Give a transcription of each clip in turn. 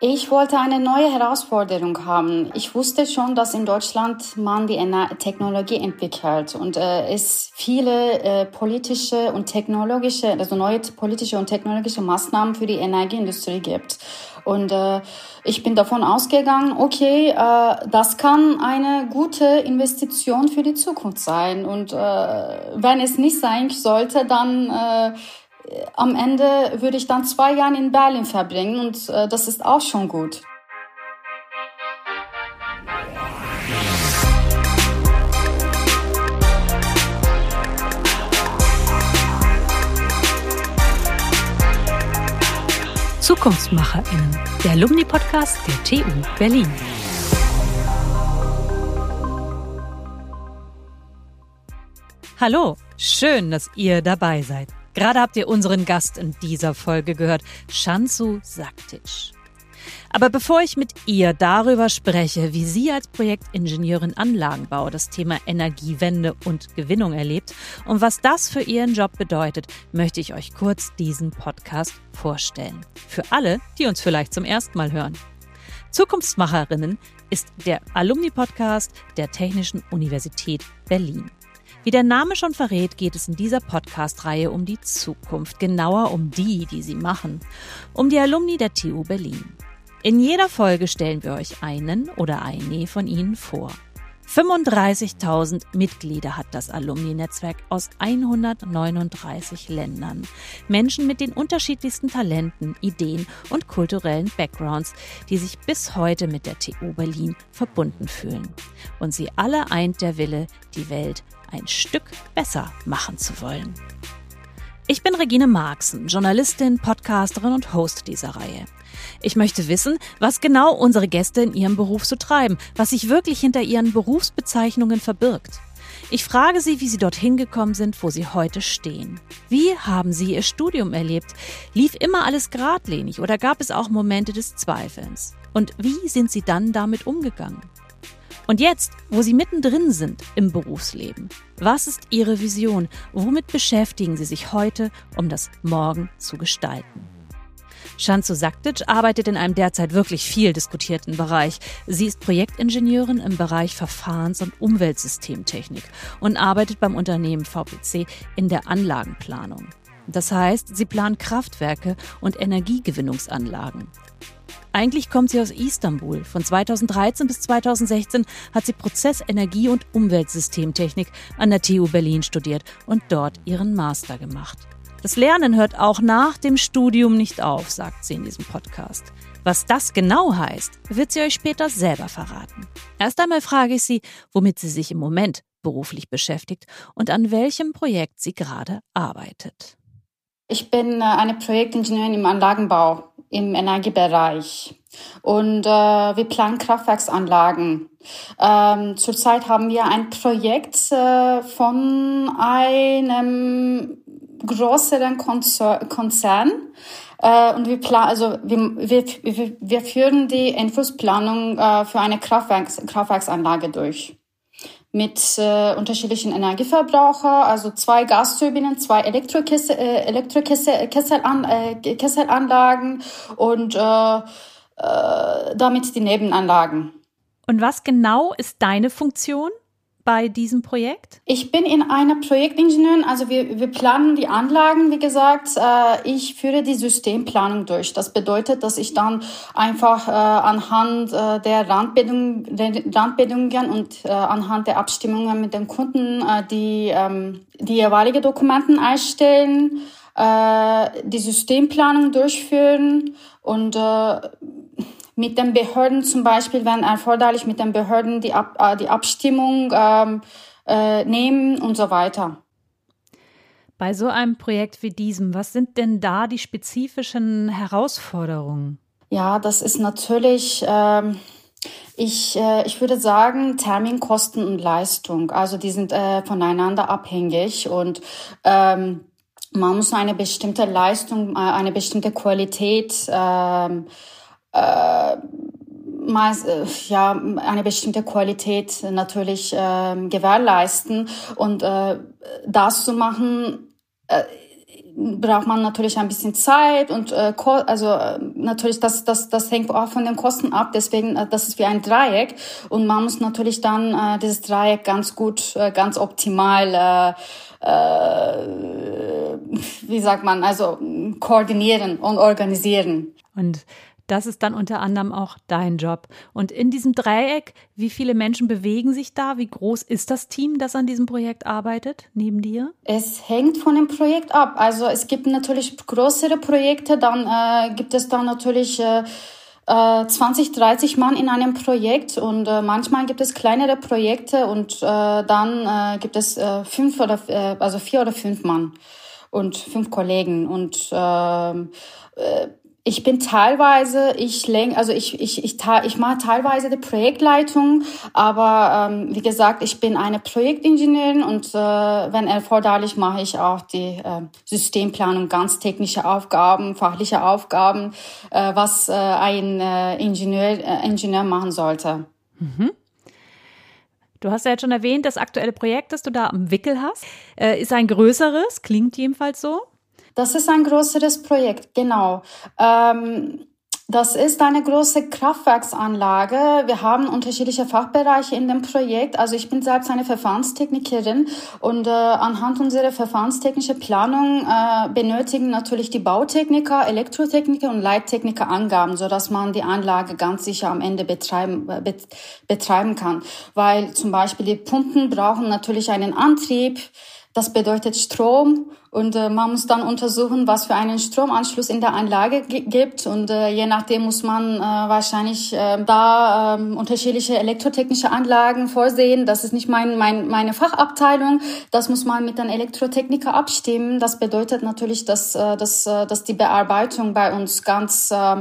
Ich wollte eine neue Herausforderung haben. Ich wusste schon, dass in Deutschland man die Technologie entwickelt und äh, es viele äh, politische und technologische, also neue politische und technologische Maßnahmen für die Energieindustrie gibt. Und äh, ich bin davon ausgegangen, okay, äh, das kann eine gute Investition für die Zukunft sein. Und äh, wenn es nicht sein sollte, dann äh, am Ende würde ich dann zwei Jahre in Berlin verbringen und äh, das ist auch schon gut. ZukunftsmacherInnen, der Alumni-Podcast der TU Berlin. Hallo, schön, dass ihr dabei seid. Gerade habt ihr unseren Gast in dieser Folge gehört, Shansu Saktic. Aber bevor ich mit ihr darüber spreche, wie sie als Projektingenieurin Anlagenbau das Thema Energiewende und Gewinnung erlebt und was das für ihren Job bedeutet, möchte ich euch kurz diesen Podcast vorstellen. Für alle, die uns vielleicht zum ersten Mal hören. Zukunftsmacherinnen ist der Alumni-Podcast der Technischen Universität Berlin. Wie der Name schon verrät, geht es in dieser Podcast-Reihe um die Zukunft, genauer um die, die sie machen, um die Alumni der TU Berlin. In jeder Folge stellen wir euch einen oder eine von ihnen vor. 35.000 Mitglieder hat das Alumni-Netzwerk aus 139 Ländern. Menschen mit den unterschiedlichsten Talenten, Ideen und kulturellen Backgrounds, die sich bis heute mit der TU Berlin verbunden fühlen. Und sie alle eint der Wille, die Welt ein Stück besser machen zu wollen. Ich bin Regine Marxen, Journalistin, Podcasterin und Host dieser Reihe. Ich möchte wissen, was genau unsere Gäste in ihrem Beruf so treiben, was sich wirklich hinter ihren Berufsbezeichnungen verbirgt. Ich frage sie, wie sie dorthin gekommen sind, wo sie heute stehen. Wie haben sie ihr Studium erlebt? Lief immer alles geradlinig oder gab es auch Momente des Zweifelns? Und wie sind sie dann damit umgegangen? Und jetzt, wo Sie mittendrin sind im Berufsleben, was ist Ihre Vision? Womit beschäftigen Sie sich heute, um das Morgen zu gestalten? Shanzu Saktic arbeitet in einem derzeit wirklich viel diskutierten Bereich. Sie ist Projektingenieurin im Bereich Verfahrens- und Umweltsystemtechnik und arbeitet beim Unternehmen VPC in der Anlagenplanung. Das heißt, sie plant Kraftwerke und Energiegewinnungsanlagen. Eigentlich kommt sie aus Istanbul. Von 2013 bis 2016 hat sie Prozess-, Energie- und Umweltsystemtechnik an der TU Berlin studiert und dort ihren Master gemacht. Das Lernen hört auch nach dem Studium nicht auf, sagt sie in diesem Podcast. Was das genau heißt, wird sie euch später selber verraten. Erst einmal frage ich sie, womit sie sich im Moment beruflich beschäftigt und an welchem Projekt sie gerade arbeitet. Ich bin äh, eine Projektingenieurin im Anlagenbau im Energiebereich. Und äh, wir planen Kraftwerksanlagen. Ähm, zurzeit haben wir ein Projekt äh, von einem größeren Konzern. Äh, und wir, plan also wir, wir, wir führen die Entwurfsplanung äh, für eine Kraftwerks Kraftwerksanlage durch mit äh, unterschiedlichen Energieverbraucher, also zwei Gasturbinen, zwei Elektrokessel, äh, Elektrokesselan, äh, Kesselanlagen und äh, äh, damit die Nebenanlagen. Und was genau ist deine Funktion? Bei diesem Projekt? Ich bin in einer Projektingenieurin, also wir, wir planen die Anlagen, wie gesagt. Äh, ich führe die Systemplanung durch. Das bedeutet, dass ich dann einfach äh, anhand äh, der, Randbedingungen, der Randbedingungen und äh, anhand der Abstimmungen mit dem Kunden äh, die, ähm, die jeweilige Dokumenten einstellen, äh, die Systemplanung durchführen und mit den Behörden zum Beispiel, wenn erforderlich, mit den Behörden die, Ab äh, die Abstimmung ähm, äh, nehmen und so weiter. Bei so einem Projekt wie diesem, was sind denn da die spezifischen Herausforderungen? Ja, das ist natürlich, ähm, ich, äh, ich würde sagen, Termin, Kosten und Leistung. Also die sind äh, voneinander abhängig und ähm, man muss eine bestimmte Leistung, äh, eine bestimmte Qualität ähm, äh, äh, ja, eine bestimmte Qualität natürlich äh, gewährleisten und äh, das zu machen, äh, braucht man natürlich ein bisschen Zeit und äh, also äh, natürlich das das das hängt auch von den Kosten ab. Deswegen äh, das ist wie ein Dreieck und man muss natürlich dann äh, dieses Dreieck ganz gut, ganz optimal äh, äh, wie sagt man, also koordinieren und organisieren. Und das ist dann unter anderem auch dein Job. Und in diesem Dreieck, wie viele Menschen bewegen sich da? Wie groß ist das Team, das an diesem Projekt arbeitet, neben dir? Es hängt von dem Projekt ab. Also es gibt natürlich größere Projekte, dann äh, gibt es dann natürlich äh, 20, äh, 30 Mann in einem Projekt und äh, manchmal gibt es kleinere Projekte und äh, dann äh, gibt es äh, fünf oder äh, also vier oder fünf Mann und fünf Kollegen und ähm, äh, ich bin teilweise, ich lenk, also ich, ich, ich, ich mache teilweise die Projektleitung, aber ähm, wie gesagt, ich bin eine Projektingenieurin und äh, wenn erforderlich mache ich auch die äh, Systemplanung, ganz technische Aufgaben, fachliche Aufgaben, äh, was äh, ein äh, Ingenieur, äh, Ingenieur machen sollte. Mhm. Du hast ja jetzt schon erwähnt, das aktuelle Projekt, das du da am Wickel hast, äh, ist ein größeres, klingt jedenfalls so. Das ist ein größeres Projekt, genau. Ähm, das ist eine große Kraftwerksanlage. Wir haben unterschiedliche Fachbereiche in dem Projekt. Also ich bin selbst eine Verfahrenstechnikerin und äh, anhand unserer verfahrenstechnischen Planung äh, benötigen natürlich die Bautechniker, Elektrotechniker und Leittechniker Angaben, so dass man die Anlage ganz sicher am Ende betreiben, äh, betreiben kann. Weil zum Beispiel die Pumpen brauchen natürlich einen Antrieb. Das bedeutet Strom und äh, man muss dann untersuchen, was für einen Stromanschluss in der Anlage gibt und äh, je nachdem muss man äh, wahrscheinlich äh, da äh, unterschiedliche elektrotechnische Anlagen vorsehen. Das ist nicht mein, mein meine Fachabteilung. Das muss man mit den Elektrotechniker abstimmen. Das bedeutet natürlich, dass äh, dass, äh, dass die Bearbeitung bei uns ganz äh,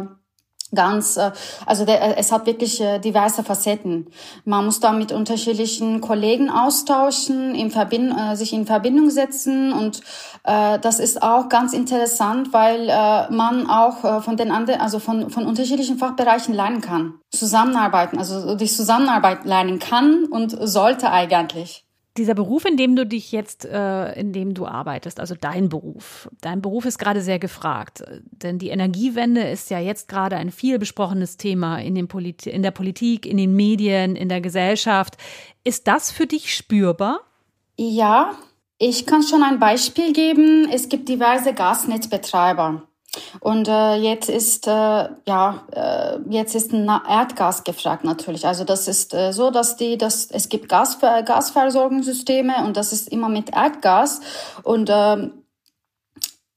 ganz, äh, also der, äh, es hat wirklich äh, diverse Facetten. Man muss da mit unterschiedlichen Kollegen austauschen, in Verbind sich in Verbindung setzen und äh, das ist auch ganz interessant, weil äh, man auch äh, von den anderen, also von, von unterschiedlichen Fachbereichen lernen kann. Zusammenarbeiten, also die Zusammenarbeit lernen kann und sollte eigentlich dieser Beruf, in dem du dich jetzt, äh, in dem du arbeitest, also dein Beruf, dein Beruf ist gerade sehr gefragt, denn die Energiewende ist ja jetzt gerade ein viel besprochenes Thema in, den in der Politik, in den Medien, in der Gesellschaft. Ist das für dich spürbar? Ja, ich kann schon ein Beispiel geben. Es gibt diverse Gasnetzbetreiber. Und äh, jetzt ist äh, ja äh, jetzt ist Erdgas gefragt natürlich. Also das ist äh, so, dass die dass es gibt Gas, Gasversorgungssysteme und das ist immer mit Erdgas und äh,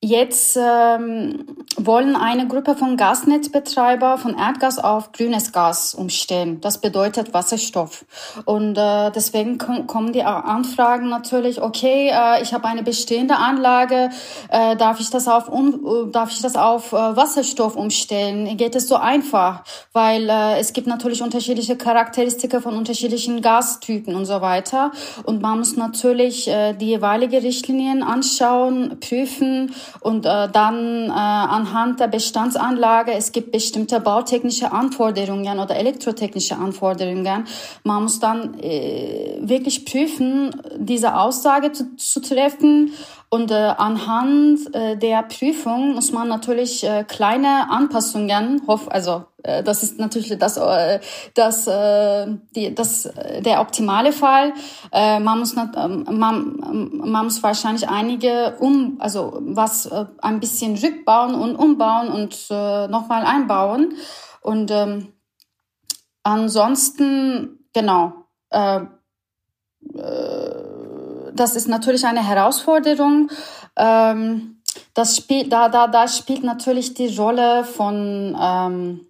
Jetzt ähm, wollen eine Gruppe von Gasnetzbetreiber von Erdgas auf grünes Gas umstellen. Das bedeutet Wasserstoff. Und äh, deswegen kommen die Anfragen natürlich, okay, äh, ich habe eine bestehende Anlage, äh, darf ich das auf um, darf ich das auf äh, Wasserstoff umstellen? Geht es so einfach? Weil äh, es gibt natürlich unterschiedliche Charakteristika von unterschiedlichen Gastypen und so weiter. Und man muss natürlich äh, die jeweilige Richtlinien anschauen, prüfen und äh, dann äh, anhand der Bestandsanlage, es gibt bestimmte bautechnische Anforderungen oder elektrotechnische Anforderungen. Man muss dann äh, wirklich prüfen, diese Aussage zu, zu treffen und äh, anhand äh, der Prüfung muss man natürlich äh, kleine Anpassungen, hoff, also äh, das ist natürlich das, äh, das, äh, die, das äh, der optimale Fall. Äh, man muss not, ähm, man, man muss wahrscheinlich einige um, also was äh, ein bisschen rückbauen und umbauen und äh, nochmal einbauen. Und ähm, ansonsten genau. Äh, äh, das ist natürlich eine Herausforderung. Ähm, das spielt, da, da, da spielt natürlich die Rolle von ähm,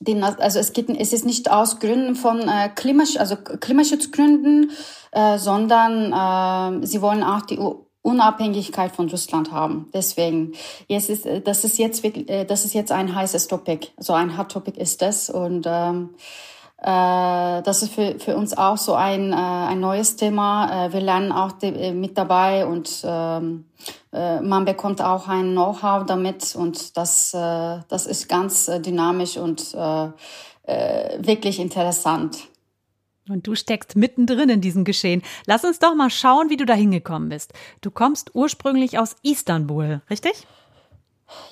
den, also es geht, es ist nicht aus Gründen von äh, Klimasch, also Klimaschutzgründen, äh, sondern äh, sie wollen auch die Unabhängigkeit von Russland haben. Deswegen, jetzt ist, das ist jetzt wirklich, äh, das ist jetzt ein heißes Topic. So ein Hot Topic ist das und ähm, äh, das ist für, für uns auch so ein, äh, ein neues Thema. Äh, wir lernen auch äh, mit dabei und ähm, äh, man bekommt auch ein Know-how damit und das, äh, das ist ganz äh, dynamisch und äh, äh, wirklich interessant. Und du steckst mittendrin in diesem Geschehen. Lass uns doch mal schauen, wie du da hingekommen bist. Du kommst ursprünglich aus Istanbul, richtig?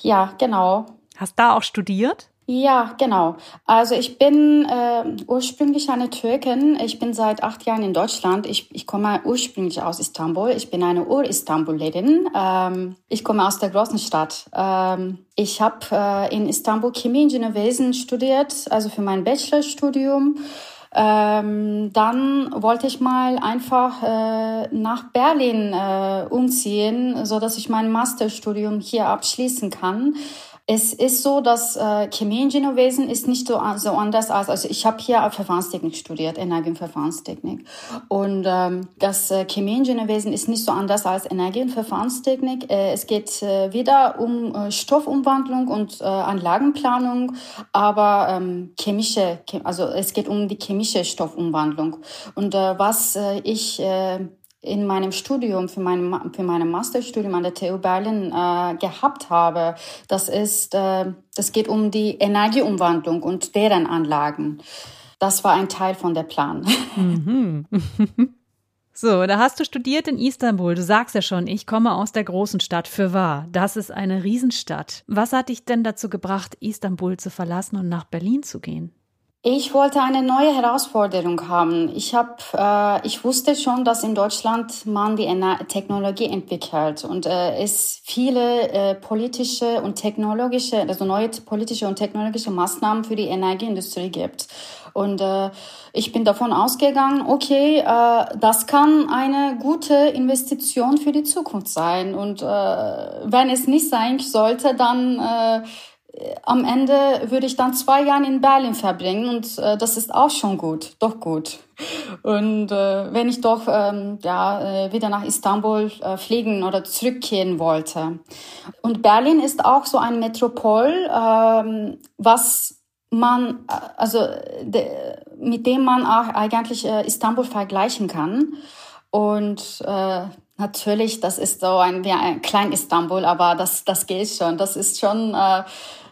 Ja, genau. Hast da auch studiert? Ja, genau. Also ich bin äh, ursprünglich eine Türkin. Ich bin seit acht Jahren in Deutschland. Ich, ich komme ursprünglich aus Istanbul. Ich bin eine Ur-Istanbulerin. Ähm, ich komme aus der großen Stadt. Ähm, ich habe äh, in Istanbul Chemieingenieurwesen studiert, also für mein Bachelorstudium. Ähm, dann wollte ich mal einfach äh, nach Berlin äh, umziehen, so dass ich mein Masterstudium hier abschließen kann. Es ist so, dass äh, Chemieingenieurwesen ist nicht so, so anders als, also ich habe hier Verfahrenstechnik studiert, Energie- und Verfahrenstechnik. Und ähm, das äh, Chemieingenieurwesen ist nicht so anders als Energie- und Verfahrenstechnik. Äh, es geht äh, wieder um äh, Stoffumwandlung und äh, Anlagenplanung, aber ähm, chemische, also es geht um die chemische Stoffumwandlung. Und äh, was äh, ich äh, in meinem Studium, für mein, für mein Masterstudium an der TU Berlin äh, gehabt habe. Das ist, äh, das geht um die Energieumwandlung und deren Anlagen. Das war ein Teil von der Plan. Mhm. So, da hast du studiert in Istanbul. Du sagst ja schon, ich komme aus der großen Stadt. Für wahr. Das ist eine Riesenstadt. Was hat dich denn dazu gebracht, Istanbul zu verlassen und nach Berlin zu gehen? Ich wollte eine neue Herausforderung haben. Ich habe, äh, ich wusste schon, dass in Deutschland man die Technologie entwickelt und äh, es viele äh, politische und technologische, also neue politische und technologische Maßnahmen für die Energieindustrie gibt. Und äh, ich bin davon ausgegangen, okay, äh, das kann eine gute Investition für die Zukunft sein. Und äh, wenn es nicht sein sollte, dann äh, am Ende würde ich dann zwei Jahre in Berlin verbringen und äh, das ist auch schon gut, doch gut. Und äh, wenn ich doch ähm, ja äh, wieder nach Istanbul äh, fliegen oder zurückkehren wollte. Und Berlin ist auch so ein Metropol, ähm, was man äh, also de, mit dem man auch eigentlich äh, Istanbul vergleichen kann. Und äh, natürlich, das ist so ein, wie ein klein Istanbul, aber das das geht schon. Das ist schon äh,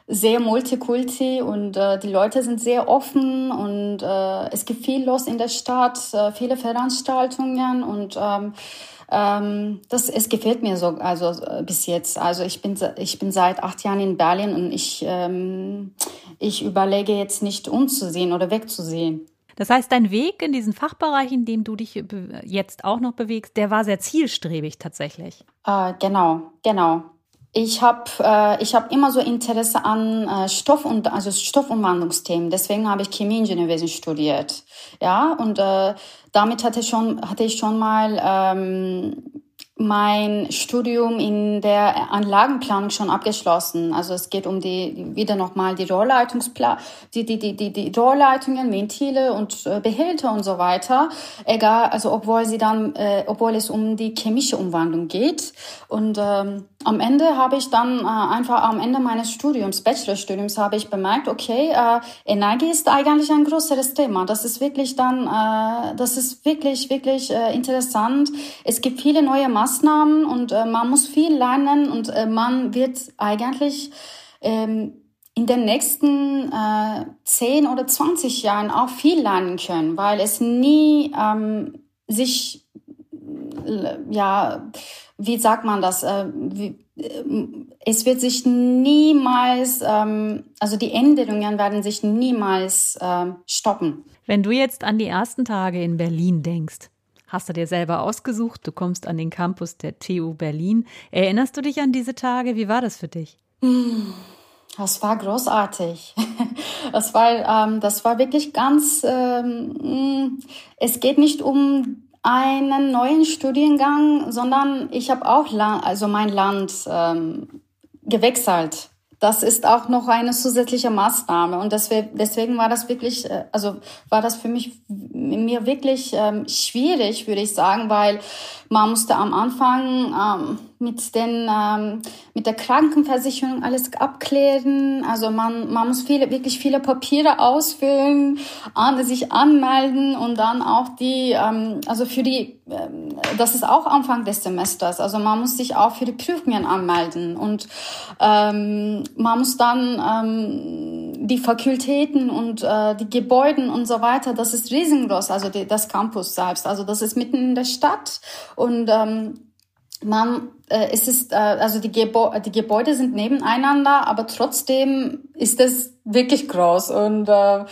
sehr multikulti und äh, die Leute sind sehr offen und äh, es gibt viel los in der Stadt, äh, viele Veranstaltungen und ähm, ähm, das es gefällt mir so also äh, bis jetzt. Also ich bin ich bin seit acht Jahren in Berlin und ich ähm, ich überlege jetzt nicht umzusehen oder wegzusehen. Das heißt, dein Weg in diesen Fachbereich, in dem du dich jetzt auch noch bewegst, der war sehr zielstrebig tatsächlich. Äh, genau, genau. Ich habe äh, ich hab immer so Interesse an äh, Stoff und also Stoffumwandlungsthemen. Deswegen habe ich Chemieingenieurwesen studiert. Ja, und äh, damit hatte schon hatte ich schon mal ähm, mein Studium in der Anlagenplanung schon abgeschlossen. Also es geht um die wieder nochmal die Rohrleitungspla die, die, die, die, die Rohrleitungen, Ventile und äh, Behälter und so weiter. Egal, also obwohl sie dann, äh, obwohl es um die chemische Umwandlung geht. Und ähm, am Ende habe ich dann äh, einfach am Ende meines Studiums, Bachelorstudiums, habe ich bemerkt, okay, äh, Energie ist eigentlich ein größeres Thema. Das ist wirklich dann, äh, das ist wirklich, wirklich äh, interessant. Es gibt viele neue Maßnahmen und äh, man muss viel lernen und äh, man wird eigentlich ähm, in den nächsten äh, 10 oder 20 Jahren auch viel lernen können, weil es nie ähm, sich, ja, wie sagt man das, äh, äh, es wird sich niemals, ähm, also die Änderungen werden sich niemals äh, stoppen. Wenn du jetzt an die ersten Tage in Berlin denkst, Hast du dir selber ausgesucht? Du kommst an den Campus der TU Berlin. Erinnerst du dich an diese Tage? Wie war das für dich? Das war großartig. Das war, ähm, das war wirklich ganz. Ähm, es geht nicht um einen neuen Studiengang, sondern ich habe auch also mein Land ähm, gewechselt. Das ist auch noch eine zusätzliche Maßnahme. Und deswegen, deswegen war das wirklich, äh, also war das für mich mir wirklich ähm, schwierig, würde ich sagen, weil man musste am Anfang ähm, mit den ähm, mit der Krankenversicherung alles abklären. Also man man muss viele wirklich viele Papiere ausfüllen, an, sich anmelden und dann auch die ähm, also für die ähm, das ist auch Anfang des Semesters. Also man muss sich auch für die Prüfungen anmelden und ähm, man muss dann ähm, die Fakultäten und äh, die Gebäude und so weiter, das ist riesengroß, also die, das Campus selbst. Also das ist mitten in der Stadt und ähm, man, äh, es ist, äh, also die, Gebäu die Gebäude sind nebeneinander, aber trotzdem ist es wirklich groß und äh,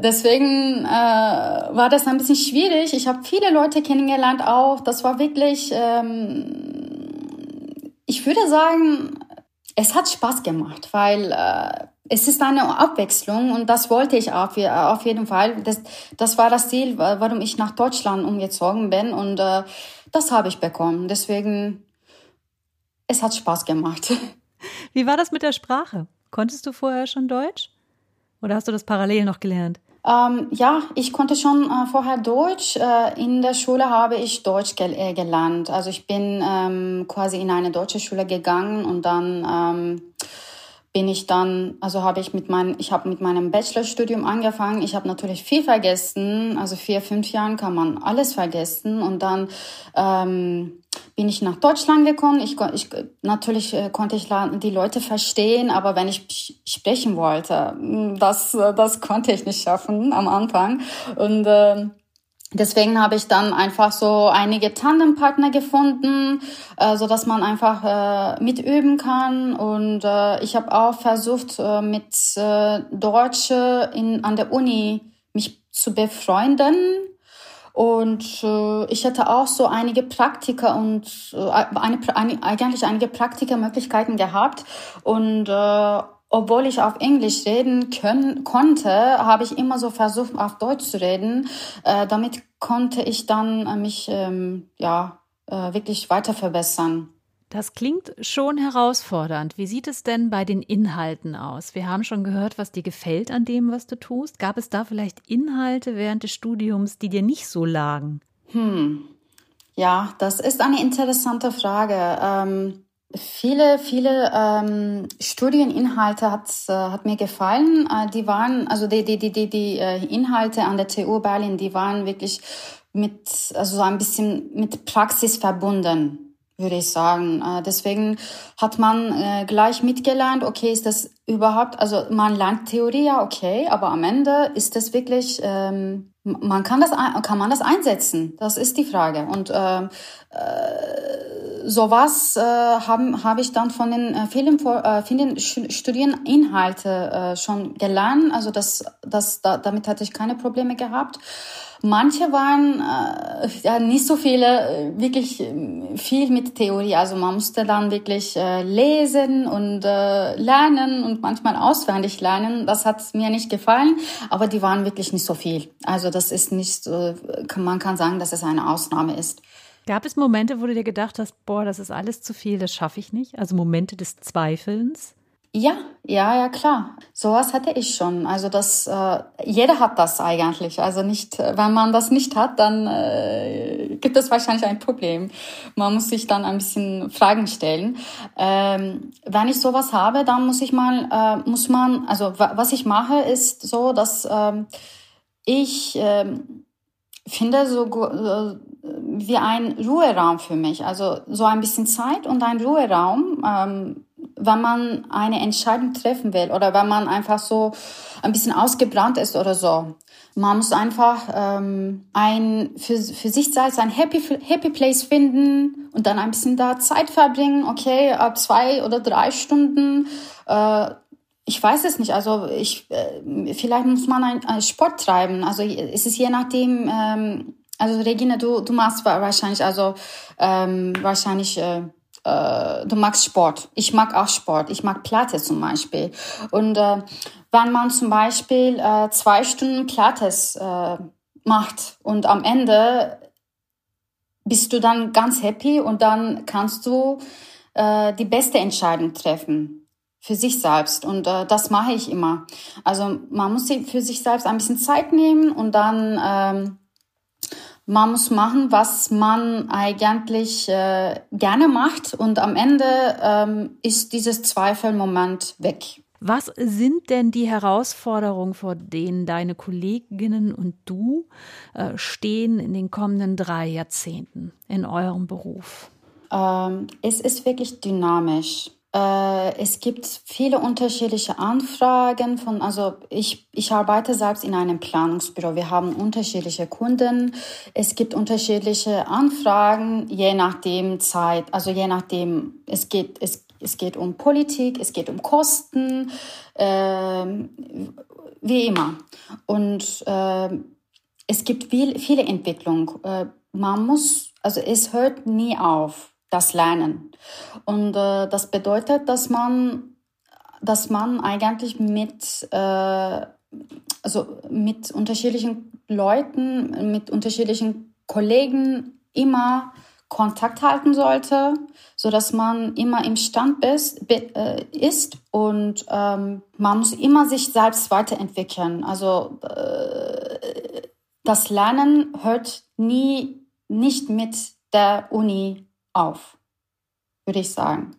deswegen äh, war das ein bisschen schwierig. Ich habe viele Leute kennengelernt auch. Das war wirklich, ähm, ich würde sagen, es hat Spaß gemacht, weil äh, es ist eine Abwechslung und das wollte ich auf, auf jeden Fall. Das, das war das Ziel, warum ich nach Deutschland umgezogen bin und äh, das habe ich bekommen. Deswegen, es hat Spaß gemacht. Wie war das mit der Sprache? Konntest du vorher schon Deutsch? Oder hast du das parallel noch gelernt? Ähm, ja, ich konnte schon äh, vorher Deutsch. Äh, in der Schule habe ich Deutsch gel äh, gelernt. Also ich bin ähm, quasi in eine deutsche Schule gegangen und dann ähm, bin ich dann, also habe ich mit meinem, ich habe mit meinem Bachelorstudium angefangen. Ich habe natürlich viel vergessen. Also vier, fünf Jahren kann man alles vergessen. Und dann ähm, bin ich nach Deutschland gekommen. Ich, ich natürlich äh, konnte ich die Leute verstehen, aber wenn ich sprechen wollte, hm, das das konnte ich nicht schaffen am Anfang. Und äh, Deswegen habe ich dann einfach so einige Tandempartner gefunden, äh, so dass man einfach äh, mitüben kann. Und äh, ich habe auch versucht, äh, mit äh, Deutsche in, an der Uni mich zu befreunden. Und äh, ich hatte auch so einige Praktika und äh, eine, eine, eigentlich einige Praktikermöglichkeiten gehabt. Und äh, obwohl ich auf Englisch reden können, konnte, habe ich immer so versucht, auf Deutsch zu reden. Äh, damit konnte ich dann äh, mich ähm, ja äh, wirklich weiter verbessern. Das klingt schon herausfordernd. Wie sieht es denn bei den Inhalten aus? Wir haben schon gehört, was dir gefällt an dem, was du tust. Gab es da vielleicht Inhalte während des Studiums, die dir nicht so lagen? Hm. Ja, das ist eine interessante Frage. Ähm, Viele, viele ähm, Studieninhalte hat, äh, hat mir gefallen. Äh, die waren, also die, die, die, die, die äh, Inhalte an der TU Berlin, die waren wirklich mit, also so ein bisschen mit Praxis verbunden, würde ich sagen. Äh, deswegen hat man äh, gleich mitgelernt, okay, ist das überhaupt, also man lernt Theorie, ja, okay, aber am Ende ist das wirklich, ähm, man kann das, kann man das einsetzen? Das ist die Frage. Und äh, äh, sowas äh, habe hab ich dann von den äh, vielen, äh, vielen Studieninhalte äh, schon gelernt. Also das, das, da, damit hatte ich keine Probleme gehabt. Manche waren äh, ja nicht so viele, äh, wirklich äh, viel mit Theorie. Also man musste dann wirklich äh, lesen und äh, lernen und manchmal auswendig lernen. Das hat mir nicht gefallen, aber die waren wirklich nicht so viel. Also das ist nicht, äh, man kann sagen, dass es eine Ausnahme ist. Gab es Momente, wo du dir gedacht hast, boah, das ist alles zu viel, das schaffe ich nicht? Also Momente des Zweifelns? Ja, ja, ja, klar. Sowas hatte ich schon. Also das, äh, jeder hat das eigentlich. Also nicht, wenn man das nicht hat, dann äh, gibt es wahrscheinlich ein Problem. Man muss sich dann ein bisschen Fragen stellen. Ähm, wenn ich sowas habe, dann muss ich mal, äh, muss man, also was ich mache, ist so, dass ähm, ich äh, finde so äh, wie ein Ruheraum für mich. Also so ein bisschen Zeit und ein Ruheraum. Ähm, wenn man eine Entscheidung treffen will oder wenn man einfach so ein bisschen ausgebrannt ist oder so. Man muss einfach ähm, ein für, für sich selbst ein Happy, Happy Place finden und dann ein bisschen da Zeit verbringen. Okay, ab zwei oder drei Stunden. Äh, ich weiß es nicht. Also ich äh, vielleicht muss man ein, ein Sport treiben. Also es ist je nachdem. Ähm, also Regina, du du machst wahrscheinlich also ähm, wahrscheinlich äh, äh, du magst Sport. Ich mag auch Sport. Ich mag Pilates zum Beispiel. Und äh, wenn man zum Beispiel äh, zwei Stunden Pilates äh, macht und am Ende bist du dann ganz happy und dann kannst du äh, die beste Entscheidung treffen für sich selbst und äh, das mache ich immer. Also man muss für sich selbst ein bisschen Zeit nehmen und dann ähm, man muss machen, was man eigentlich äh, gerne macht und am Ende ähm, ist dieses Zweifelmoment weg. Was sind denn die Herausforderungen, vor denen deine Kolleginnen und du äh, stehen in den kommenden drei Jahrzehnten in eurem Beruf? Ähm, es ist wirklich dynamisch. Äh, es gibt viele unterschiedliche Anfragen von, also ich, ich arbeite selbst in einem Planungsbüro. Wir haben unterschiedliche Kunden. Es gibt unterschiedliche Anfragen, je nachdem Zeit, also je nachdem, es geht, es, es geht um Politik, es geht um Kosten, äh, wie immer. Und äh, es gibt viel, viele Entwicklungen. Äh, man muss, also es hört nie auf das Lernen. Und äh, das bedeutet, dass man, dass man eigentlich mit, äh, also mit unterschiedlichen Leuten, mit unterschiedlichen Kollegen immer Kontakt halten sollte, so dass man immer im Stand ist, äh, ist und ähm, man muss immer sich selbst weiterentwickeln. Also äh, das Lernen hört nie nicht mit der Uni auf, würde ich sagen.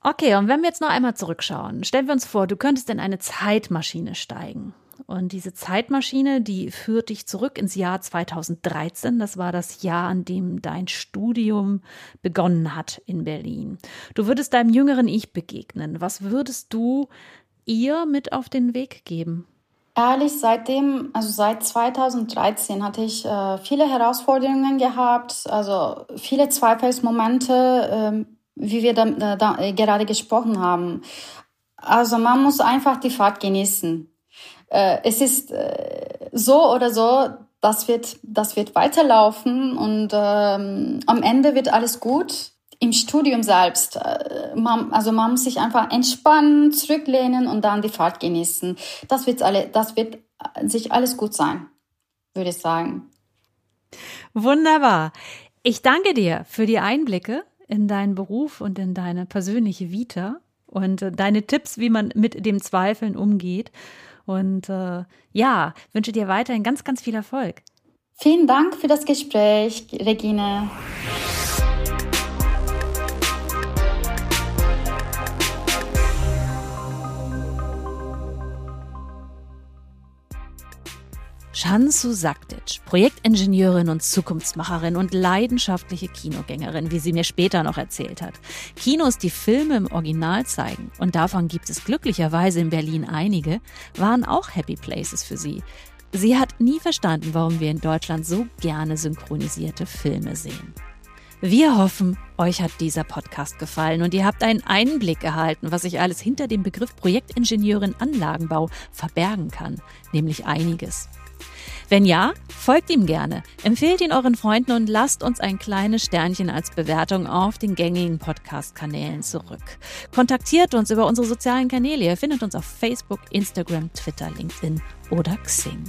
Okay, und wenn wir jetzt noch einmal zurückschauen, stellen wir uns vor, du könntest in eine Zeitmaschine steigen. Und diese Zeitmaschine, die führt dich zurück ins Jahr 2013. Das war das Jahr, an dem dein Studium begonnen hat in Berlin. Du würdest deinem jüngeren Ich begegnen. Was würdest du ihr mit auf den Weg geben? Ehrlich, seitdem, also seit 2013 hatte ich äh, viele Herausforderungen gehabt, also viele Zweifelsmomente, äh, wie wir da, äh, da, äh, gerade gesprochen haben. Also man muss einfach die Fahrt genießen. Äh, es ist äh, so oder so, das wird, das wird weiterlaufen und ähm, am Ende wird alles gut im Studium selbst, äh, man, also man muss sich einfach entspannen, zurücklehnen und dann die Fahrt genießen. Das wird alle, das wird äh, sich alles gut sein, würde ich sagen. Wunderbar. Ich danke dir für die Einblicke in deinen Beruf und in deine persönliche Vita und äh, deine Tipps, wie man mit dem Zweifeln umgeht. Und äh, ja, wünsche dir weiterhin ganz, ganz viel Erfolg. Vielen Dank für das Gespräch, Regine. Shansu Saktic, Projektingenieurin und Zukunftsmacherin und leidenschaftliche Kinogängerin, wie sie mir später noch erzählt hat. Kinos, die Filme im Original zeigen, und davon gibt es glücklicherweise in Berlin einige, waren auch Happy Places für sie. Sie hat nie verstanden, warum wir in Deutschland so gerne synchronisierte Filme sehen. Wir hoffen, euch hat dieser Podcast gefallen und ihr habt einen Einblick erhalten, was sich alles hinter dem Begriff Projektingenieurin Anlagenbau verbergen kann, nämlich einiges. Wenn ja, folgt ihm gerne, empfehlt ihn euren Freunden und lasst uns ein kleines Sternchen als Bewertung auf den gängigen Podcast-Kanälen zurück. Kontaktiert uns über unsere sozialen Kanäle. Ihr findet uns auf Facebook, Instagram, Twitter, LinkedIn oder Xing.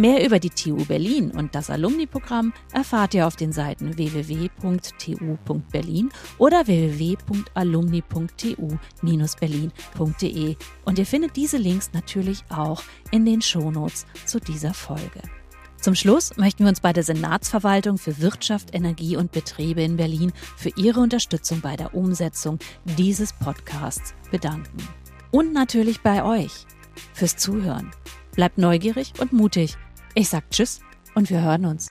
Mehr über die TU Berlin und das Alumni-Programm erfahrt ihr auf den Seiten www.tu.berlin oder www.alumni.tu-berlin.de und ihr findet diese Links natürlich auch in den Shownotes zu dieser Folge. Zum Schluss möchten wir uns bei der Senatsverwaltung für Wirtschaft, Energie und Betriebe in Berlin für ihre Unterstützung bei der Umsetzung dieses Podcasts bedanken. Und natürlich bei euch fürs Zuhören. Bleibt neugierig und mutig. Ich sag Tschüss und wir hören uns.